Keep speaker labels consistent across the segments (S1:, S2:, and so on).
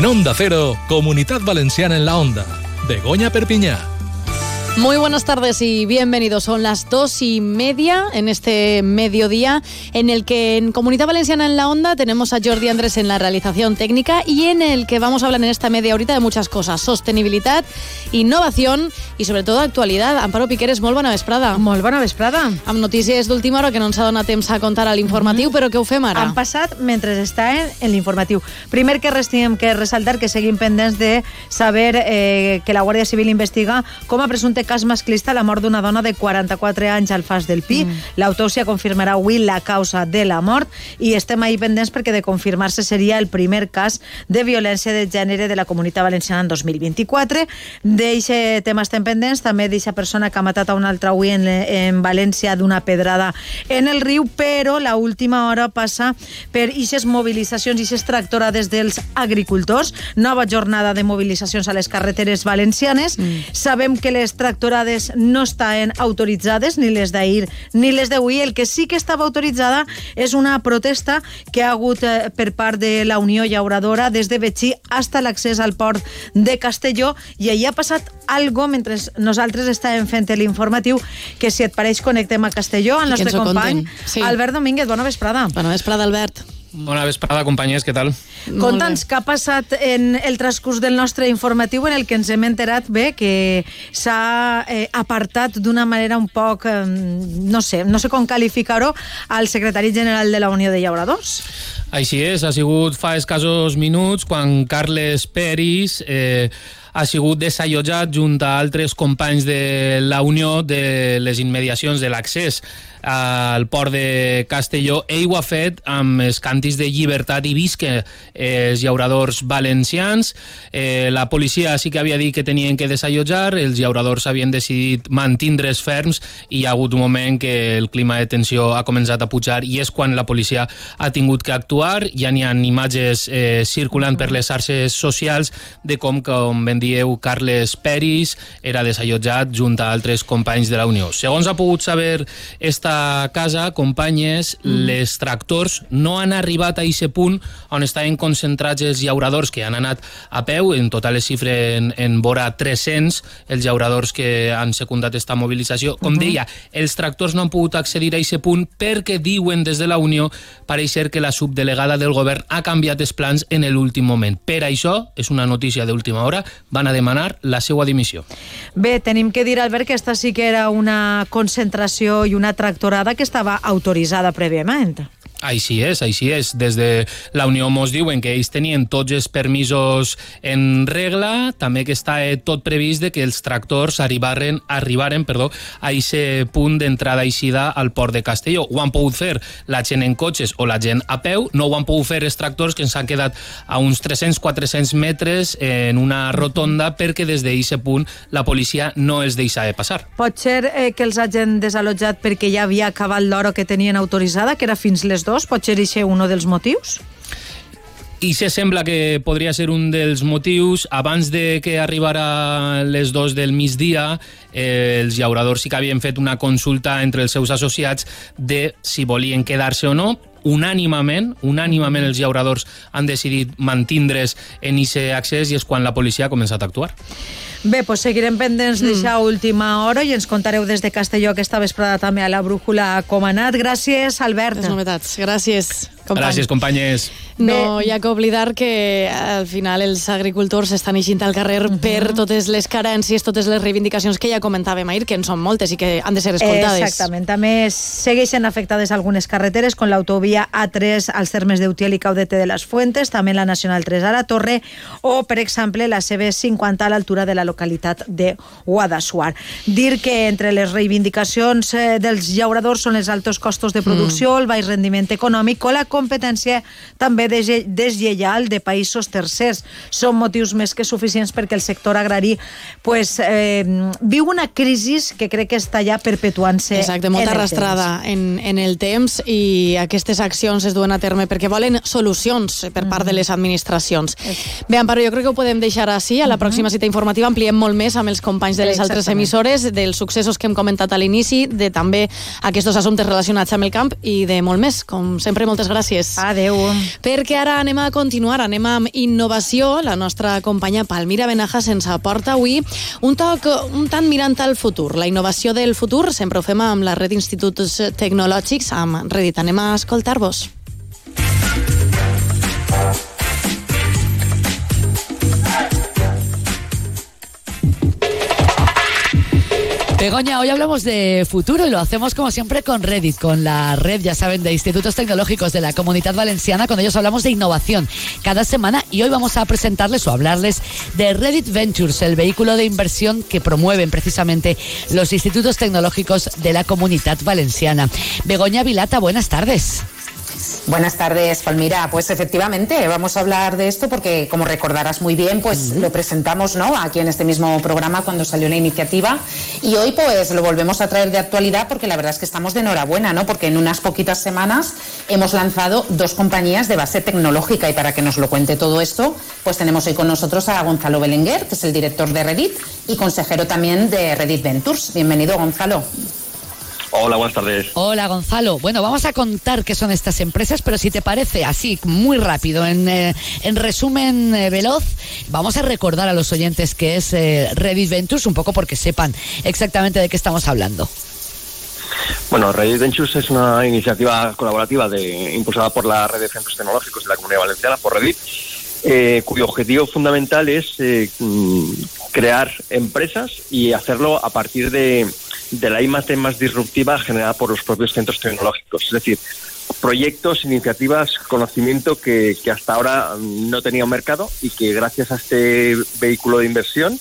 S1: En Onda Cero, Comunidad Valenciana en la Onda. Begoña Perpiñá.
S2: Muy buenas tardes y bienvenidos. Son las dos y media en este mediodía en el que en Comunidad Valenciana en la Onda tenemos a Jordi Andrés en la realización técnica y en el que vamos a hablar en esta media horita de muchas cosas. Sostenibilidad, innovación i sobretot actualitat. Amparo Piqueres, molt bona vesprada.
S3: Molt bona vesprada.
S2: Amb notícies d'última hora que no ens ha donat temps a contar a l'informatiu, mm -hmm. però què ho fem ara?
S3: Han passat mentre està en, en l'informatiu. Primer que res tenim que ressaltar que seguim pendents de saber eh, que la Guàrdia Civil investiga com a presumpte cas masclista la mort d'una dona de 44 anys al Fas del Pi. Mm. L'autòpsia confirmarà avui la causa de la mort i estem ahir pendents perquè de confirmar-se seria el primer cas de violència de gènere de la comunitat valenciana en 2024. D'eixe tema estem pendents, també d'eixa persona que ha matat a un altre avui en, en València d'una pedrada en el riu, però la última hora passa per eixes mobilitzacions, eixes tractorades dels agricultors, nova jornada de mobilitzacions a les carreteres valencianes. Mm. Sabem que les tractorades no estan autoritzades, ni les d'ahir ni les d'avui. El que sí que estava autoritzada és una protesta que ha hagut eh, per part de la Unió Llauradora des de Betxí hasta l'accés al port de Castelló i ahir ha passat algo mentre nosaltres estàvem fent l'informatiu que si et pareix connectem a Castelló, al nostre company sí. Albert Domínguez. Bona vesprada.
S2: Bona vesprada, Albert.
S4: Bona vesprada, companyies, què tal?
S3: Conta'ns què ha passat en el transcurs del nostre informatiu en el que ens hem enterat bé que s'ha eh, apartat d'una manera un poc, eh, no sé, no sé com qualificar-ho, al secretari general de la Unió de Llauradors.
S4: Així és, ha sigut fa escassos minuts quan Carles Peris eh, ha sigut desallotjat junt a altres companys de la Unió de les immediacions de l'accés al port de Castelló. Ell ho ha fet amb els cantis de llibertat i visca els llauradors valencians. Eh, la policia sí que havia dit que tenien que desallotjar, els llauradors havien decidit mantindre's ferms i hi ha hagut un moment que el clima de tensió ha començat a pujar i és quan la policia ha tingut que actuar. Ja n'hi ha imatges eh, circulant per les xarxes socials de com, com ben dieu, Carles Peris era desallotjat junt a altres companys de la Unió. Segons ha pogut saber esta casa, companyes, mm. les tractors no han arribat a aquest punt on estaven concentrats els llauradors que han anat a peu, en total es xifre en, en vora 300 els llauradors que han secundat esta mobilització. Com uh -huh. deia, els tractors no han pogut accedir a aquest punt perquè diuen des de la Unió pareix ser que la subdelegada del govern ha canviat els plans en l'últim moment. Per això, és una notícia d'última hora, van a demanar la seva dimissió.
S3: Bé, tenim que dir, Albert, que esta sí que era una concentració i una tractora tractorada que estava autoritzada prèviament.
S4: Així és, així és. Des de la Unió mos diuen que ells tenien tots els permisos en regla, també que està tot previst de que els tractors arribaren, arribaren perdó, a aquest punt d'entrada i al port de Castelló. Ho han pogut fer la gent en cotxes o la gent a peu, no ho han pogut fer els tractors que ens han quedat a uns 300-400 metres en una rotonda perquè des d'aquest punt la policia no els deixava passar.
S3: Pot ser eh, que els hagin desallotjat perquè ja havia acabat l'hora que tenien autoritzada, que era fins les dos? Pot ser això un dels motius?
S4: I se sembla que podria ser un dels motius. Abans de que arribara les dos del migdia, eh, els llauradors sí que havien fet una consulta entre els seus associats de si volien quedar-se o no, unànimament, unànimament els llauradors han decidit mantindre's en aquest accés i és quan la policia ha començat a actuar.
S3: Bé, doncs seguirem pendents mm. d'aixa última hora i ens contareu des de Castelló aquesta vesprada també a la brújula com ha anat. Gràcies, Albert.
S2: Les novetats. Gràcies.
S4: Company. Gràcies, companyes.
S2: No hi ha que oblidar que al final els agricultors estan eixint al carrer uh mhm. -huh. per totes les carències, totes les reivindicacions que ja comentàvem ahir, que en són moltes i que han de ser escoltades.
S3: Exactament. També segueixen afectades algunes carreteres, com l'autovia A3 als termes d'Utiel i Caudete de les Fuentes, també la Nacional 3 a la Torre, o, per exemple, la CB50 a l'altura de la localitat de Guadassuar. Dir que entre les reivindicacions eh, dels llauradors són els altos costos de producció, mm. el baix rendiment econòmic o la competència també deslleial de països tercers. Són motius més que suficients perquè el sector agrari pues, eh, viu una crisi que crec que està ja perpetuant-se
S2: Exacte, molta arrastrada en, en el temps i aquestes accions es duen a terme perquè volen solucions per part de mm. les administracions. Bé, Amparo, jo crec que ho podem deixar així. A la mm-hmm. pròxima cita informativa ampliem molt més amb els companys de les altres emissores, dels successos que hem comentat a l'inici, de també aquests assumptes relacionats amb el camp i de molt més. Com sempre, moltes gràcies gràcies.
S3: Adeu.
S2: Perquè ara anem a continuar, anem amb innovació. La nostra companya Palmira Benaja se'ns aporta avui un toc un tant mirant al futur. La innovació del futur sempre ho fem amb la red d'instituts tecnològics, amb Reddit. Anem a escoltar-vos.
S5: Begoña, hoy hablamos de futuro y lo hacemos como siempre con Reddit, con la red, ya saben, de institutos tecnológicos de la comunidad valenciana. Con ellos hablamos de innovación cada semana y hoy vamos a presentarles o hablarles de Reddit Ventures, el vehículo de inversión que promueven precisamente los institutos tecnológicos de la comunidad valenciana. Begoña Vilata, buenas tardes.
S6: Buenas tardes, Palmira. Pues efectivamente, vamos a hablar de esto porque, como recordarás muy bien, pues lo presentamos ¿no? aquí en este mismo programa cuando salió la iniciativa y hoy pues lo volvemos a traer de actualidad porque la verdad es que estamos de enhorabuena, ¿no? Porque en unas poquitas semanas hemos lanzado dos compañías de base tecnológica y para que nos lo cuente todo esto, pues tenemos hoy con nosotros a Gonzalo Belenguer, que es el director de Reddit y consejero también de Reddit Ventures. Bienvenido, Gonzalo.
S7: Hola, buenas tardes.
S5: Hola, Gonzalo. Bueno, vamos a contar qué son estas empresas, pero si te parece así, muy rápido, en, eh, en resumen eh, veloz, vamos a recordar a los oyentes qué es eh, Reddit Ventures, un poco porque sepan exactamente de qué estamos hablando.
S7: Bueno, Reddit Ventures es una iniciativa colaborativa de, impulsada por la red de centros tecnológicos de la Comunidad Valenciana, por Reddit, eh, cuyo objetivo fundamental es eh, crear empresas y hacerlo a partir de, de la I más disruptiva generada por los propios centros tecnológicos. Es decir, proyectos, iniciativas, conocimiento que, que hasta ahora no tenía un mercado y que gracias a este vehículo de inversión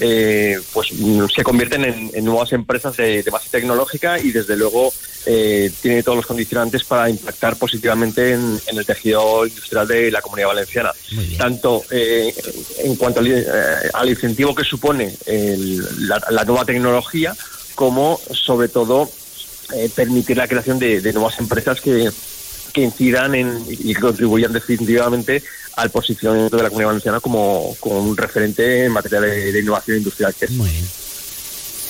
S7: eh, pues mm, se convierten en, en nuevas empresas de, de base tecnológica y desde luego eh, tiene todos los condicionantes para impactar positivamente en, en el tejido industrial de la comunidad valenciana. Tanto eh, en cuanto al, eh, al incentivo que supone el- la, la nueva tecnología, como sobre todo eh, permitir la creación de, de nuevas empresas que, que incidan en, y contribuyan definitivamente al posicionamiento de la comunidad valenciana como, como un referente en materia de, de innovación industrial. Que es.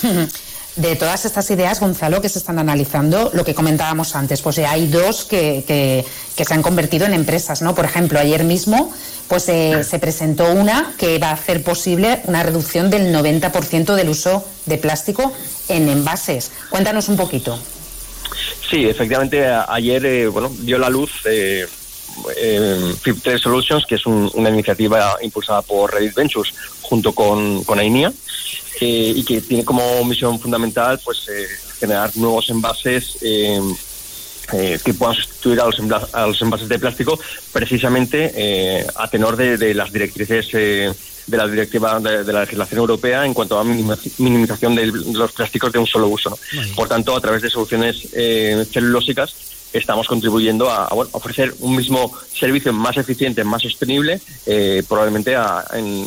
S6: De todas estas ideas, Gonzalo, que se están analizando, lo que comentábamos antes, pues eh, hay dos que, que- que se han convertido en empresas, ¿no? Por ejemplo, ayer mismo pues eh, se presentó una que va a hacer posible una reducción del 90% del uso de plástico en envases. Cuéntanos un poquito.
S7: Sí, efectivamente, ayer eh, bueno, vio la luz eh, Solutions, que es un- una iniciativa impulsada por Reddit Ventures junto con, con AINIA eh, y que tiene como misión fundamental pues eh, generar nuevos envases eh, eh, que puedan sustituir a los, a los envases de plástico precisamente a tenor de, de las directrices de la directiva de, de la legislación europea en cuanto a minimización de los plásticos de un solo uso. ¿no? Por tanto, a través de soluciones celulósicas estamos contribuyendo a, a, bueno, ofrecer un mismo servicio más eficiente, más sostenible, eh, probablemente a- en,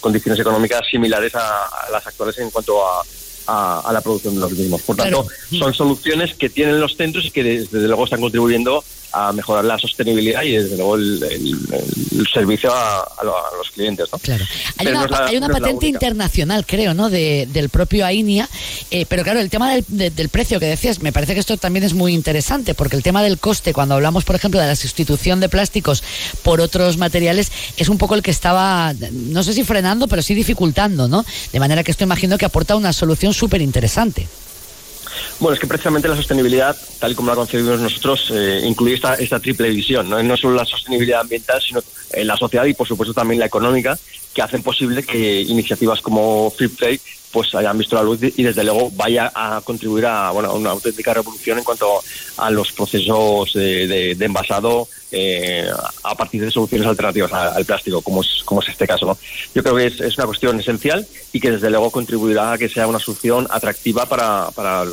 S7: condiciones económicas similares a, a las actuales en cuanto a, a- a la producción de los mismos. Por tanto, son soluciones que tienen los centros y que desde luego están contribuyendo a mejorar la sostenibilidad y desde luego el, el- el servicio a, a lo- a los clientes. ¿no?
S5: Claro. Hay
S7: Pero
S5: una,
S7: no es la-
S5: hay una
S7: no
S5: patente internacional, creo, ¿no? De, del propio AINIA. Eh, pero claro, el tema del, de- del precio que decías, me parece que esto también es muy interesante, porque el tema del coste, cuando hablamos, por ejemplo, de la sustitución de plásticos por otros materiales, es un poco el que estaba, no sé si frenando, pero sí dificultando, ¿no? De manera que esto imagino que aporta una solución súper interesante.
S7: Bueno, es que precisamente la sostenibilidad, tal y como la concebimos nosotros, eh, incluye esta, esta triple visión, ¿no? no solo la sostenibilidad ambiental, sino eh, la social y, por supuesto, también la económica, que hacen posible que iniciativas como Free Play pues hayan visto la luz y desde luego vaya a contribuir a, bueno, a una auténtica revolución en cuanto a los procesos de, de- de envasado eh, a partir de soluciones alternativas al plástico, como es, como es este caso. ¿no? Yo creo que es, es una cuestión esencial y que desde luego contribuirá a que sea una solución atractiva para, para,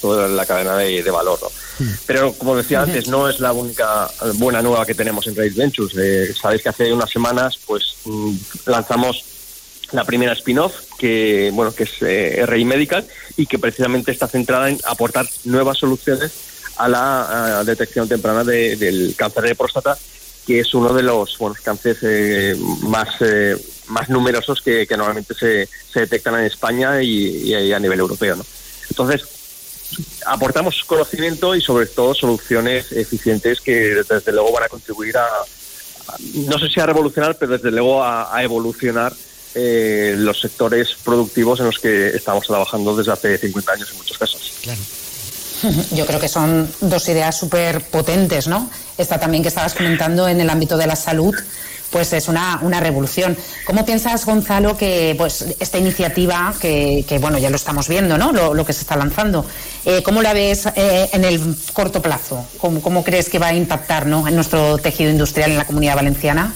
S7: toda la cadena de, de valor. ¿no? Pero como decía antes, no es la única buena nueva que tenemos en Race Ventures. Eh, Sabéis que hace unas semanas pues mm, lanzamos la primera spin-off que bueno que es eh, RI Medical y que precisamente está centrada en aportar nuevas soluciones a la a detección temprana de- del cáncer de próstata que es uno de los bueno, cánceres eh, más eh, más numerosos que, normalmente se, se detectan en España y, y a nivel europeo ¿no? entonces aportamos conocimiento y sobre todo soluciones eficientes que desde luego van a contribuir a, no sé si a revolucionar, pero desde luego a, evolucionar eh, los sectores productivos en los que estamos trabajando desde hace 50 años en muchos casos.
S6: Claro. Yo creo que son dos ideas súper potentes, ¿no? Esta también que estabas comentando en el ámbito de la salud, pues es una, una revolución. ¿Cómo piensas, Gonzalo, que pues esta iniciativa, que, bueno, ya lo estamos viendo, ¿no? Lo, que se está lanzando, eh, ¿cómo la ves eh, en el corto plazo? ¿Cómo, ¿Cómo, crees que va a impactar ¿no? en nuestro tejido industrial en la comunidad valenciana?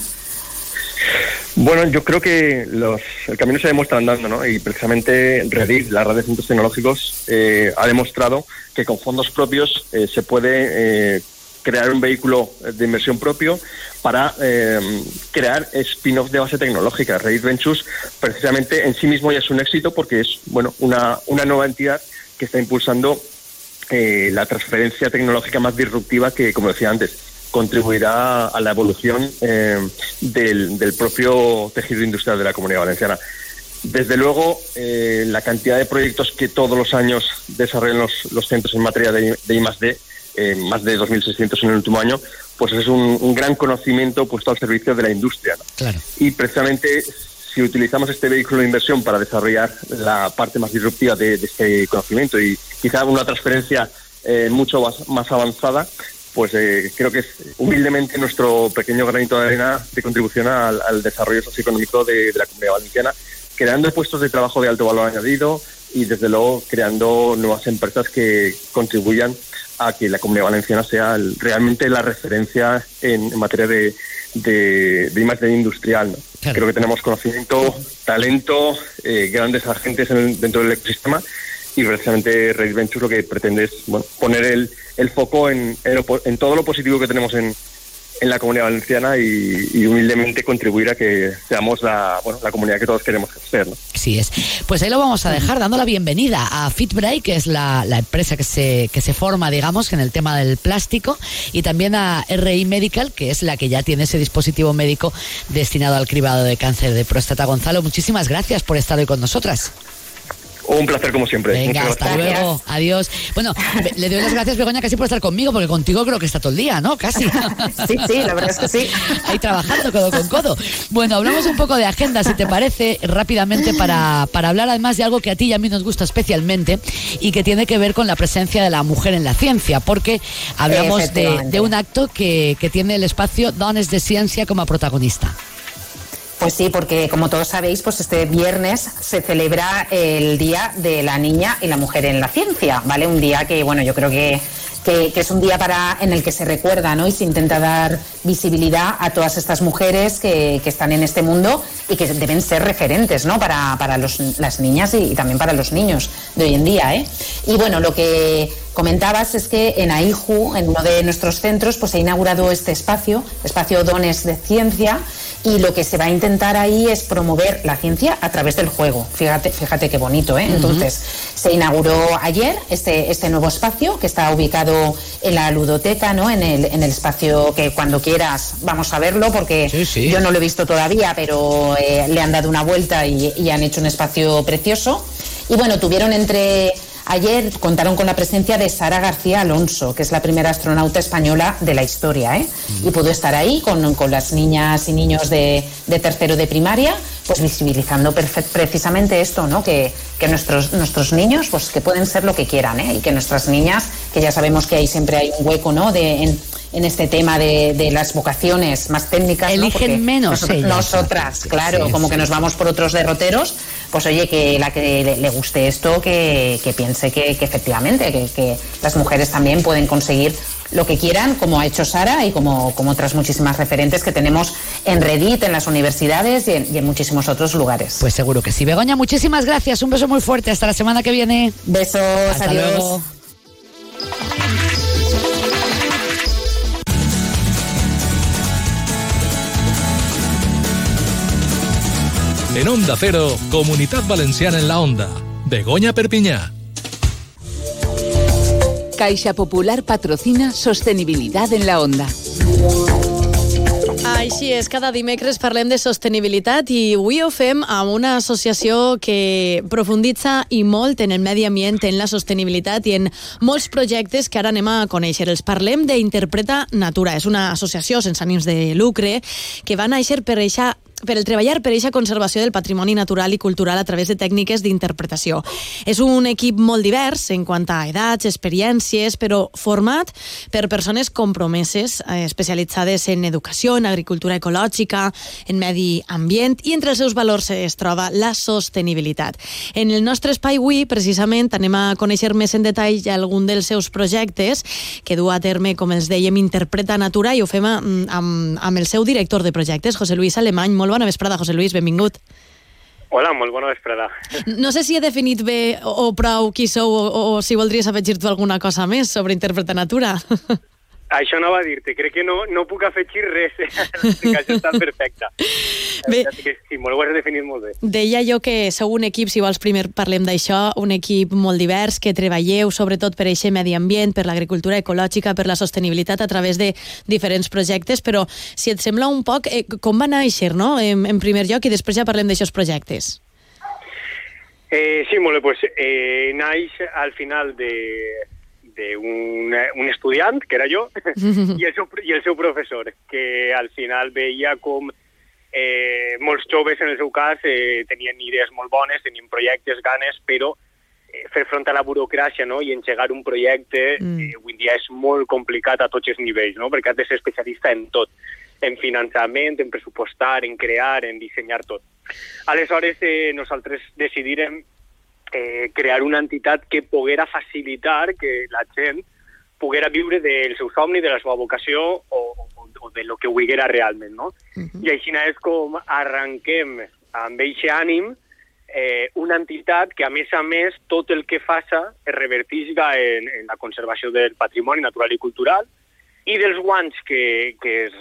S7: Bueno, yo creo que los, el camino se demuestra andando, ¿no? Y precisamente Redis, la red de centros tecnológicos, eh, ha demostrado que con fondos propios se puede crear un vehículo de inversión propio para eh, crear spin-off de base tecnológica. Redis Ventures precisamente en sí mismo ya es un éxito porque es bueno una, una nueva entidad que está impulsando eh, la transferencia tecnológica más disruptiva que, como decía antes, contribuirá a la evolución eh, del, del, propio tejido industrial de la comunidad valenciana. Desde luego, la cantidad de proyectos que todos los años desarrollan los, los centros en materia de, de I+.D., más de 2.600 en el último año, pues es un, gran conocimiento puesto al servicio de la industria. Y precisamente si utilizamos este vehículo de inversión para desarrollar la parte más disruptiva de, este conocimiento y quizá una transferencia eh, mucho más, avanzada, pues eh, creo que es humildemente nuestro pequeño granito de arena de contribución al, desarrollo socioeconómico de, de la comunidad valenciana, creando puestos de trabajo de alto valor añadido y desde luego creando nuevas empresas que contribuyan a que la Comunidad Valenciana sea realmente la referencia en, materia de, de, de industrial. Creo que tenemos conocimiento, talento, eh, grandes agentes dentro del ecosistema y precisamente Race Venture lo que pretende es poner el, el foco en, en, todo lo positivo que tenemos en, en la comunidad valenciana y, humildemente contribuir a que seamos la, bueno, la comunidad que todos queremos ser. ¿no?
S5: Sí es. Pues ahí lo vamos a dejar dando la bienvenida a FitBreak, que es la, la, empresa que se, que se forma, digamos, en el tema del plástico, y también a RI Medical, que es la que ya tiene ese dispositivo médico destinado al cribado de cáncer de próstata. Gonzalo, muchísimas gracias por estar hoy con nosotras.
S7: Un placer como siempre.
S5: Venga, hasta luego. Adiós. Bueno, le doy las gracias, Begoña, casi por estar conmigo, porque contigo creo que está todo el día, ¿no? Casi.
S6: Sí, sí, la verdad es que sí.
S5: Ahí trabajando codo con codo. Bueno, hablamos un poco de agenda, si te parece, rápidamente, para, para hablar además de algo que a ti y a mí nos gusta especialmente y que tiene que ver con la presencia de la mujer en la ciencia, porque hablamos de, de, un acto que, que tiene el espacio Dones de Ciencia como protagonista.
S6: Pues sí, porque como todos sabéis, pues este viernes se celebra el Día de la Niña y la Mujer en la Ciencia, ¿vale? Un día que, bueno, yo creo que, que, es un día para, en el que se recuerda, ¿no? Y se intenta dar visibilidad a todas estas mujeres que, que están en este mundo y que deben ser referentes, ¿no? Para, para los, las niñas y, también para los niños de hoy en día, ¿eh? Y bueno, lo que comentabas es que en AIJU, en uno de nuestros centros, pues se ha inaugurado este espacio, espacio Dones de Ciencia, y lo que se va a intentar ahí es promover la ciencia a través del juego. Fíjate, fíjate qué bonito, ¿eh? Entonces, se inauguró ayer este, este nuevo espacio que está ubicado en la ludoteca, ¿no? En el, en el espacio que cuando quieras vamos a verlo porque yo no lo he visto todavía, pero eh, le han dado una vuelta y, y han hecho un espacio precioso. Y bueno, tuvieron entre Ayer contaron con la presencia de Sara García Alonso, que es la primera astronauta española de la historia, ¿eh? Mm. y pudo estar ahí con, con las niñas y niños de, de, tercero de primaria, pues visibilizando precisamente esto, ¿no? Que, que, nuestros, nuestros niños, pues que pueden ser lo que quieran, ¿eh? y que nuestras niñas, que ya sabemos que ahí siempre hay un hueco, ¿no? De, en, en este tema de, de, las vocaciones más técnicas.
S5: Eligen menos.
S6: nosotras, claro, como que nos vamos por otros derroteros, pues oye, que la que le, guste esto, que, que piense que, que efectivamente, que, que, las mujeres también pueden conseguir lo que quieran, como ha hecho Sara y como, como otras muchísimas referentes que tenemos en Reddit, en las universidades y en, y en, muchísimos otros lugares.
S5: Pues seguro que sí. Begoña, muchísimas gracias. Un beso muy fuerte. Hasta la semana que viene.
S6: Besos.
S5: Hasta
S6: adiós.
S5: Luego.
S1: En Onda Cero, Comunidad Valenciana en la Onda. Begoña Perpiñá.
S8: Caixa Popular patrocina Sostenibilidad en la Onda.
S2: Així és, cada dimecres parlem de sostenibilitat i avui ho fem amb una associació que profunditza i molt en el medi ambient, en la sostenibilitat i en molts projectes que ara anem a conèixer. Els parlem d'Interpreta Natura. És una associació sense ànims de lucre que va néixer per eixa per el treballar per aquesta conservació del patrimoni natural i cultural a través de tècniques d'interpretació. És un equip molt divers en quant a edats, experiències, però format per persones compromeses, eh, especialitzades en educació, en agricultura ecològica, en medi ambient, i entre els seus valors es troba la sostenibilitat. En el nostre espai avui, precisament, anem a conèixer més en detall algun dels seus projectes que du a terme, com els dèiem, Interpreta Natura, i ho fem amb, amb el seu director de projectes, José Luis Alemany. Molt bona vesprada, José Luis, benvingut.
S8: Hola, molt bona vesprada.
S2: No sé si he definit bé o, o prou qui sou o, o si voldries afegir tu alguna cosa més sobre Interpreta Natura.
S8: Això no va dir-te, crec que no, no puc afegir res, eh? que això està perfecte. Bé, que sí, molt ho has definit molt bé.
S2: Deia jo que sou un equip, si vols primer parlem d'això, un equip molt divers, que treballeu sobretot per aquest medi ambient, per l'agricultura ecològica, per la sostenibilitat a través de diferents projectes, però si et sembla un poc, eh, com va néixer, no?, en, en primer lloc, i després ja parlem d'aixòs projectes.
S8: Eh, sí, molt bé, pues, eh, naix al final de, d'un un estudiant, que era jo, i el, seu, i el seu professor, que al final veia com eh, molts joves, en el seu cas, eh, tenien idees molt bones, tenien projectes, ganes, però eh, fer front a la burocràcia no? i engegar un projecte mm. eh, avui dia és molt complicat a tots els nivells, no? perquè has de ser especialista en tot, en finançament, en pressupostar, en crear, en dissenyar tot. Aleshores, eh, nosaltres decidirem eh, crear una entitat que poguera facilitar que la gent poguera viure del seu somni, de la seva vocació o, o, o de lo que volguera realment, no? Uh -huh. I així és com arrenquem amb aquest ànim eh, una entitat que, a més a més, tot el que faça es revertisga en, en la conservació del patrimoni natural i cultural i dels guanys que, que, es,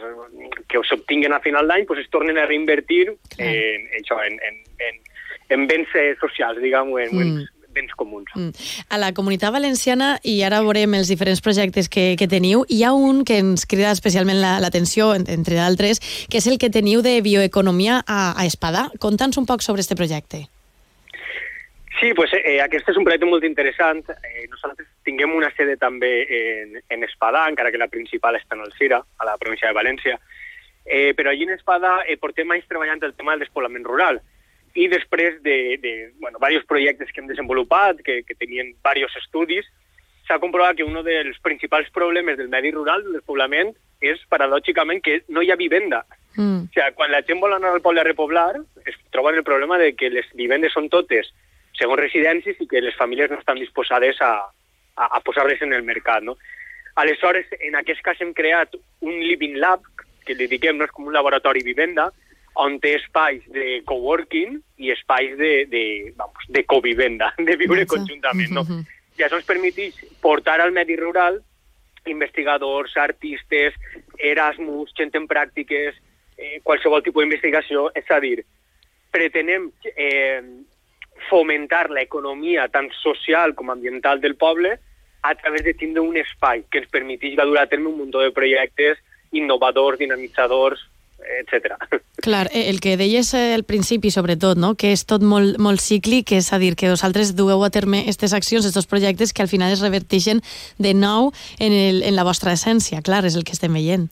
S8: que s'obtinguen a final d'any pues, es tornen a reinvertir en, en, això, en, en, en, en béns eh, socials, diguem en mm. béns comuns. Mm.
S2: A la Comunitat Valenciana, i ara veurem els diferents projectes que, que teniu, hi ha un que ens crida especialment l'atenció, la, entre d'altres, que és el que teniu de bioeconomia a, a Espadà. Conta'ns un poc sobre este projecte.
S8: Sí, pues, eh, aquest és un projecte molt interessant. Eh, nosaltres tinguem una sede també en, en Espadà, encara que la principal està en Alcira, a la província de València. Eh, però allí en Espadà eh, portem anys treballant el tema del despoblament rural i després de, de bueno, diversos projectes que hem desenvolupat, que, que tenien diversos estudis, s'ha comprovat que un dels principals problemes del medi rural, del despoblament, és paradògicament que no hi ha vivenda. Mm. O sigui, quan la gent vol anar al poble a repoblar, es troben el problema de que les vivendes són totes segons residències i que les famílies no estan disposades a, a, a posar-les en el mercat. No? Aleshores, en aquest cas hem creat un Living Lab, que li diguem, no és com un laboratori vivenda, on té espais de coworking i espais de, de, vamos, de covivenda, de viure Exacte. conjuntament. No? Mm -hmm. I això ens permeteix portar al medi rural investigadors, artistes, Erasmus, gent en pràctiques, eh, qualsevol tipus d'investigació, és a dir, pretenem eh, fomentar l'economia tant social com ambiental del poble a través de tindre un espai que ens permeteix dur a terme un munt de projectes innovadors, dinamitzadors, etc.
S2: Clar, eh, el que deies eh, al principi, sobretot, no? que és tot molt, molt cíclic, és a dir, que vosaltres dueu a terme aquestes accions, aquests projectes, que al final es reverteixen de nou en, el, en la vostra essència. Clar, és el que estem veient.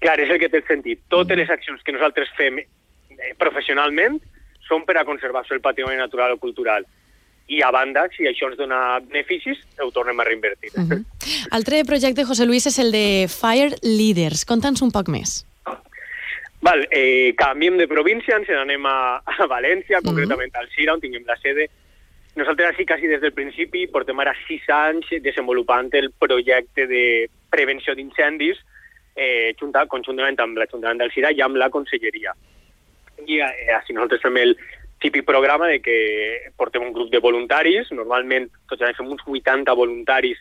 S8: Clar, és el que té sentit. Totes les accions que nosaltres fem eh, professionalment són per a conservació del patrimoni natural o cultural i a banda, si això ens dona beneficis, ho tornem a reinvertir. Uh -huh.
S2: Altre projecte, José Luis, és el de Fire Leaders. Conta'ns un poc més.
S8: Val, eh, canviem de província, ens n'anem a, a València, mm -hmm. concretament al Sira, on tinguem la sede. Nosaltres així, quasi des del principi, portem ara sis anys desenvolupant el projecte de prevenció d'incendis eh, conjuntament amb l'Ajuntament del Sira i amb la Conselleria. I eh, així nosaltres fem el típic programa de que portem un grup de voluntaris, normalment tots fem uns 80 voluntaris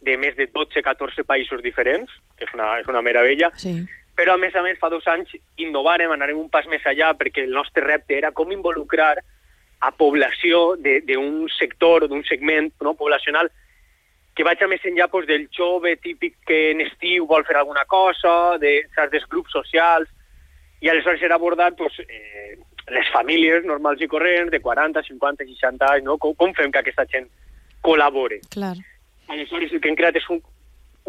S8: de més de 12-14 països diferents, que és una, és una meravella, sí però a més a més fa dos anys innovarem, anarem un pas més allà perquè el nostre repte era com involucrar a població d'un sector, d'un segment no, poblacional que vaig a més enllà pues, del jove típic que en estiu vol fer alguna cosa, de, saps, dels grups socials, i aleshores era abordat pues, eh, les famílies normals i corrents de 40, 50, 60 anys, no? com, com fem que aquesta gent col·labore.
S2: Clar.
S8: Aleshores el que hem creat és un,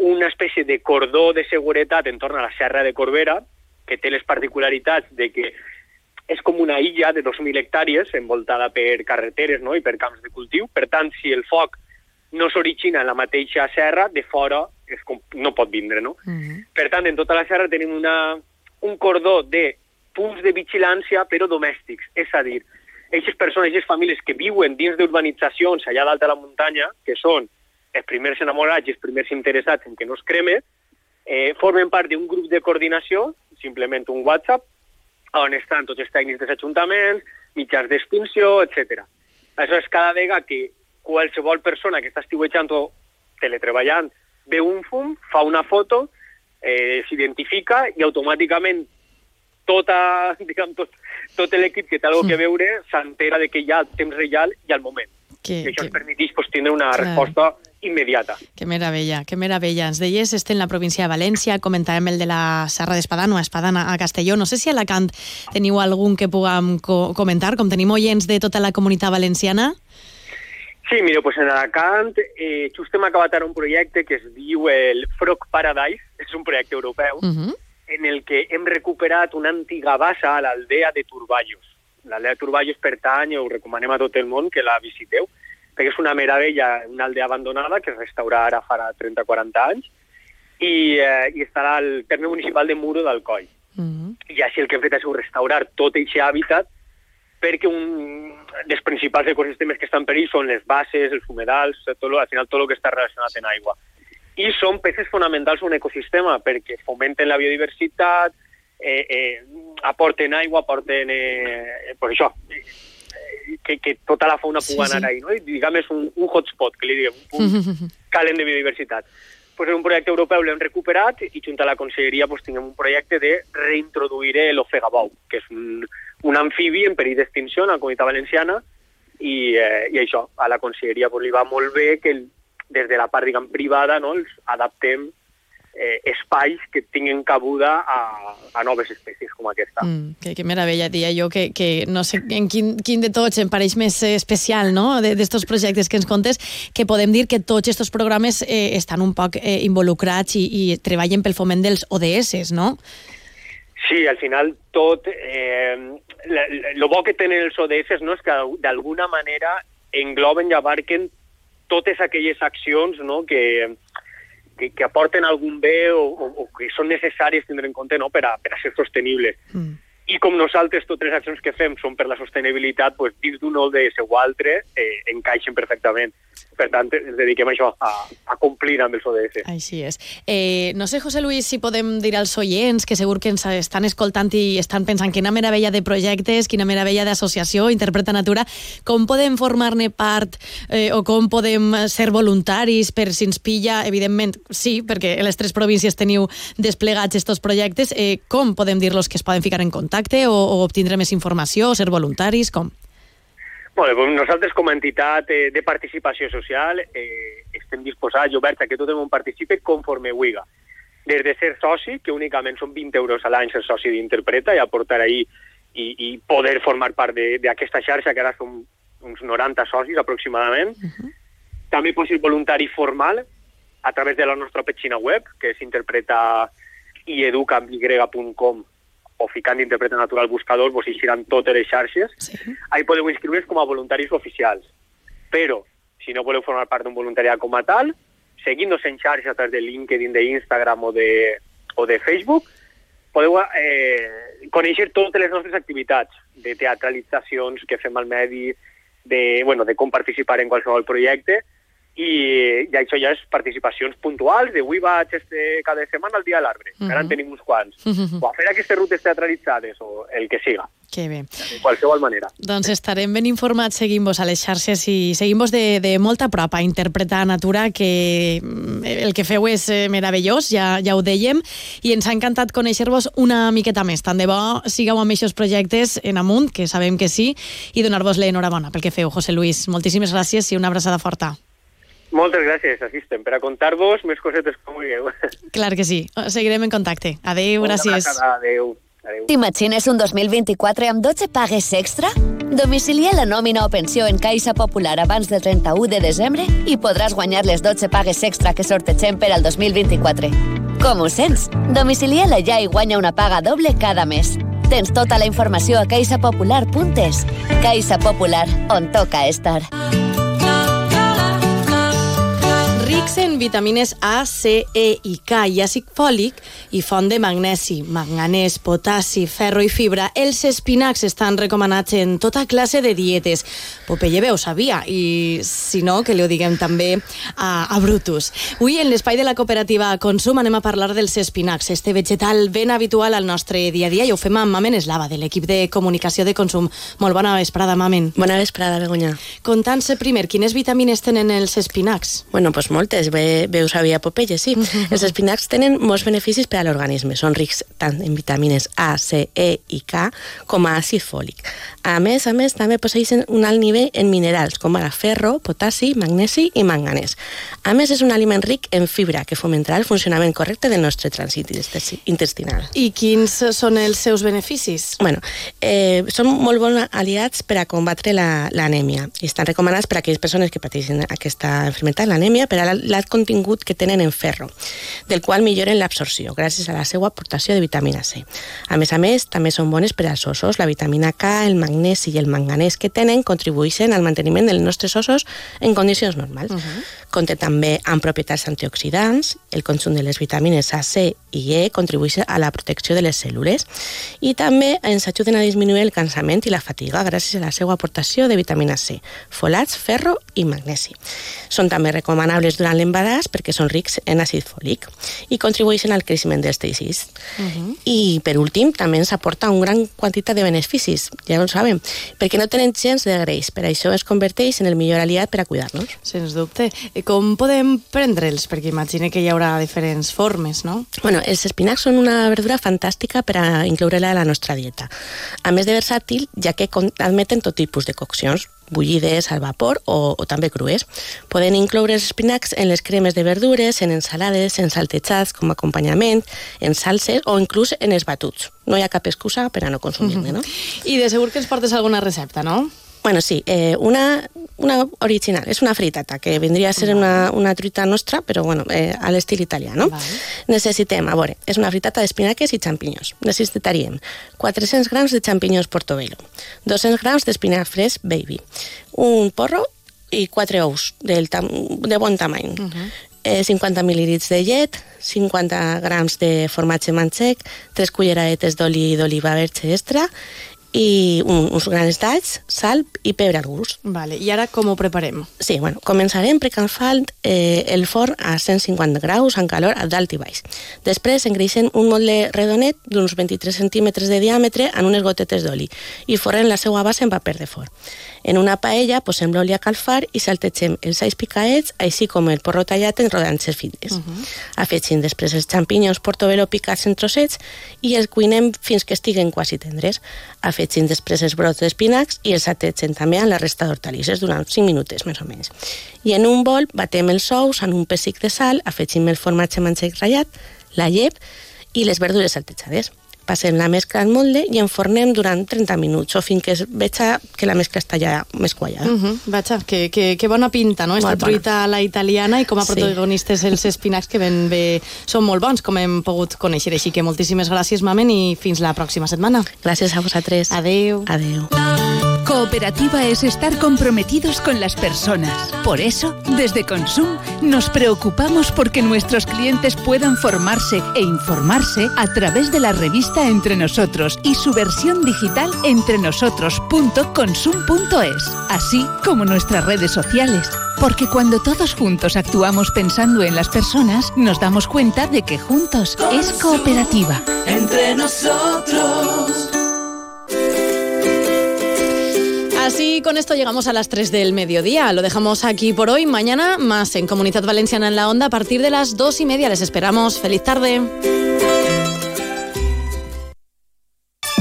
S8: una espècie de cordó de seguretat entorn a la Serra de Corbera, que té les particularitats de que és com una illa de 2.000 hectàrees envoltada per carreteres no? i per camps de cultiu. Per tant, si el foc no s'origina en la mateixa serra, de fora és com, no pot vindre. No?
S2: Mm -hmm.
S8: Per tant, en tota la serra tenim una, un cordó de punts de vigilància, però domèstics. És a dir, aquestes persones, aquestes famílies que viuen dins d'urbanitzacions allà dalt de la muntanya, que són els primers enamorats i els primers interessats en que no es creme, eh, formen part d'un grup de coordinació, simplement un WhatsApp, on estan tots els tècnics dels ajuntaments, mitjans d'extinció, etc. Aleshores, cada vegada que qualsevol persona que està estiuejant o teletreballant veu un fum, fa una foto, eh, s'identifica i automàticament tota, diguem, tot, tot l'equip que té alguna que veure s'entera de que hi ha temps real i al moment.
S2: Que,
S8: I això
S2: que,
S8: ens permeteix pues, tindre una
S2: Clar.
S8: resposta immediata.
S2: que meravella, que meravella. Ens deies, este en la província de València, comentàvem el de la Serra d'Espadana o Espadana a Castelló. No sé si a Alacant teniu algun que puguem co comentar, com tenim oients de tota la comunitat valenciana.
S8: Sí, mira, pues en Alacant eh, just hem acabat ara un projecte que es diu el Frog Paradise, és un projecte europeu,
S2: Uh -huh.
S8: en el que hem recuperat una antiga bassa a l'aldea de Turballos. L'aldea de Turballos pertany, ho recomanem a tot el món que la visiteu, perquè és una meravella, una aldea abandonada que es restaurà ara farà 30-40 anys i, eh, i estarà al terme municipal de Muro d'Alcoi.
S2: Uh -huh.
S8: I així el que hem fet és restaurar tot aquest hàbitat perquè un dels principals ecosistemes que estan en perill són les bases, els humedals, tot lo, al final tot el que està relacionat amb aigua. I són peces fonamentals d'un ecosistema perquè fomenten la biodiversitat, eh, eh, aporten aigua, aporten... Eh, pues això, eh, que, que tota la fauna
S2: Sí,
S8: pugui
S2: sí.
S8: anar ahí, no? I, diguem, és un, un hotspot, que li diguem, un calent de biodiversitat. Pues és un projecte europeu l'hem recuperat i junt a la conselleria pues, tinguem un projecte de reintroduir l'ofegabou, que és un, un amfibi en perill d'extinció en la comunitat valenciana i, eh, i això, a la conselleria pues, li va molt bé que el, des de la part diguem, privada no, els adaptem eh, espais que tinguin cabuda a, a noves espècies com aquesta.
S2: Mm, que, que meravella, dia jo, que, que no sé en quin, quin de tots em pareix més eh, especial no? De- d'estos projectes que ens contes, que podem dir que tots aquests programes eh, estan un poc eh, involucrats i, i treballen pel foment dels ODS, no?
S8: Sí, al final tot... Eh, el bo que tenen els ODS no, és que d'alguna manera engloben i abarquen totes aquelles accions no, que, que, que aporten algun bé o, o, o que són necessàries tindre en compte no, per, a, per a ser sostenibles.
S2: Mm.
S8: I com nosaltres totes les accions que fem són per la sostenibilitat, doncs dins d'un o altre eh, encaixen perfectament. Per tant, ens dediquem a això, a, a complir amb els ODS.
S2: Així és. Eh, no sé, José Luis, si podem dir als oients, que segur que ens estan escoltant i estan pensant quina meravella de projectes, quina meravella d'associació, Interpreta Natura, com podem formar-ne part eh, o com podem ser voluntaris per si ens pilla, evidentment, sí, perquè en les tres províncies teniu desplegats estos projectes, eh, com podem dir-los que es poden ficar en contacte o, o obtindre més informació, o ser voluntaris, com?
S8: Bé, doncs nosaltres com a entitat eh, de participació social eh, estem disposats i oberts a que tot el món participe conforme huiga. Des de ser soci, que únicament són 20 euros a l'any ser soci d'Interpreta i aportar ahí i, i poder formar part de- d'aquesta xarxa, que ara som uns 90 socis aproximadament. Uh -huh. També pot ser voluntari formal a través de la nostra pàgina web, que és interpretaieduca.com o ficant Interpreta Natural buscador, vos eixiran totes les xarxes.
S2: Sí.
S8: Ahí podeu inscriure's com a voluntaris oficials. Però, si no voleu formar part d'un voluntariat com a tal, seguint-nos en xarxa a través de LinkedIn, d'Instagram o, de, o de Facebook, podeu eh, conèixer totes les nostres activitats de teatralitzacions que fem al medi, de, bueno, de com participar en qualsevol projecte, i, i això ja és participacions puntuals, de avui vaig este, cada setmana al dia de l'arbre, uh -huh. ara en tenim uns quants, o a fer aquestes rutes teatralitzades, o el que siga,
S2: Que bé.
S8: de qualsevol manera.
S2: Doncs estarem ben informats seguint-vos a les xarxes i seguint-vos de, de molta prop a interpretar natura, que mm, el que feu és eh, meravellós, ja, ja ho dèiem, i ens ha encantat conèixer-vos una miqueta més. Tant de bo sigueu amb aquests projectes en amunt, que sabem que sí, i donar-vos l'enhorabona pel que feu, José Luis. Moltíssimes gràcies i una abraçada forta.
S8: Moltes gràcies, assistent, per a contar-vos més cosetes com vulgueu.
S2: Clar que sí. Seguirem en contacte. Adéu, gràcies.
S8: Adéu. Adéu.
S9: T'imagines un 2024 amb 12 pagues extra? Domicilia la nòmina o pensió en Caixa Popular abans del 31 de desembre i podràs guanyar les 12 pagues extra que sortegem per al 2024. Com ho sents? Domicilia-la ja i guanya una paga doble cada mes. Tens tota la informació a caixapopular.es. Caixa Popular, on toca estar.
S2: Rics en vitamines A, C, E i K i àcid fòlic i font de magnesi, manganès, potassi, ferro i fibra, els espinacs estan recomanats en tota classe de dietes. Popeye bé ho sabia i si no, que li ho diguem també a, a Brutus. Avui en l'espai de la cooperativa Consum anem a parlar dels espinacs, este vegetal ben habitual al nostre dia a dia i ho fem amb Mamen Eslava, de l'equip de comunicació de Consum. Molt bona vesprada, Mamen.
S10: Bona vesprada, Begoña.
S2: Contant-se primer, quines vitamines tenen els espinacs?
S10: Bueno, doncs moltes, bé, bé ho sabia Popeye, sí. Els espinacs tenen molts beneficis per a l'organisme. Són rics tant en vitamines A, C, E i K com a àcid fòlic. A més, a més, també posseixen un alt nivell en minerals, com ara ferro, potassi, magnesi i manganès. A més, és un aliment ric en fibra, que fomentarà el funcionament correcte del nostre trànsit intestinal.
S2: I quins són els seus beneficis?
S10: Bueno, eh, són molt bons aliats per a combatre l'anèmia la, i estan recomanats per a aquelles persones que pateixen aquesta enfermedad, l'anèmia, per a l'alt contingut que tenen en ferro, del qual milloren l'absorció gràcies a la seva aportació de vitamina C. A més a més, també són bones per als ossos. La vitamina K, el magnesi i el manganès que tenen contribueixen al manteniment dels nostres ossos en condicions normals. Uh -huh. Conté també amb propietats antioxidants, el consum de les vitamines A, C i E contribueix a la protecció de les cèl·lules i també ens ajuden a disminuir el cansament i la fatiga gràcies a la seva aportació de vitamina C, folats, ferro i magnesi. Són també recomanables durant l'embaràs perquè són rics en àcid fòlic i contribueixen al creixement dels teixits. Uh -huh. I, per últim, també ens aporta una gran quantitat de beneficis, ja ho sabem, perquè no tenen gens de greix, per això es converteix en el millor aliat per a cuidar-nos.
S2: Sens dubte. I com podem prendre'ls? Perquè imagine que hi haurà diferents formes, no?
S10: Bueno, els espinacs són una verdura fantàstica per a incloure-la a la nostra dieta. A més de versàtil, ja que admeten tot tipus de coccions, bullides al vapor o, o també crues. Poden incloure els espinacs en les cremes de verdures, en ensalades, en saltejats com a acompanyament, en salses o inclús en els batuts. No hi ha cap excusa per a no consumir-ne, no?
S2: I de segur que ens portes alguna recepta, no?
S10: Bueno, sí, eh, una, una original, és una fritata, que vindria a ser una, una truita nostra, però bueno, eh, a l'estil italià, no? Vale. Necessitem, a veure, és una fritata d'espinaques i xampinyons. Necessitaríem 400 grams de xampinyons portobello, 200 grams d'espinac fresc baby, un porro i 4 ous del de bon tamany. Uh -huh. eh, 50 mil·lilits de llet, 50 grams de formatge manxec, 3 culleradetes d'oli d'oliva verge extra i un, uns grans talls, sal i pebre al gust.
S2: Vale. I ara com ho preparem?
S10: Sí, bueno, començarem precalfant eh, el forn a 150 graus en calor a dalt i baix. Després engreixem un motlle redonet d'uns 23 centímetres de diàmetre en unes gotetes d'oli i forren la seva base en paper de forn. En una paella posem l'oli a calfar i saltegem els ais picaets, així com el porro tallat en rodanxes fines. Uh -huh. Afegim després els xampinyons portobello picats en trossets i els cuinem fins que estiguen quasi tendres. Afegim després els brots d'espinacs i els saltegem també amb la resta d'hortalisses durant 5 minuts més o menys. I en un bol batem els ous en un pessic de sal, afegim el formatge manxec ratllat, la llet i les verdures saltejades passem la mescla al molde i enfornem durant 30 minuts o fins que es veja que la mescla està ja més quallada.
S2: Uh -huh. Vaja, que, que, que bona pinta, no? Esta truita a la italiana i com a sí. protagonistes els espinacs que ben bé són molt bons, com hem pogut conèixer. Així que moltíssimes gràcies, Mamen, i fins la pròxima setmana.
S10: Gràcies a vosaltres.
S2: Adeu.
S10: Adeu.
S11: Cooperativa es estar comprometidos con las personas. Por eso, desde Consum, nos preocupamos porque nuestros clientes puedan formarse e informarse a través de la revista Entre Nosotros y su versión digital entrenosotros.consum.es, así como nuestras redes sociales. Porque cuando todos juntos actuamos pensando en las personas, nos damos cuenta de que juntos es cooperativa.
S12: Entre nosotros.
S2: Así con esto llegamos a las 3 del mediodía. Lo dejamos aquí por hoy. Mañana más en Comunidad Valenciana en la Onda a partir de las 2 y media. Les esperamos. Feliz tarde.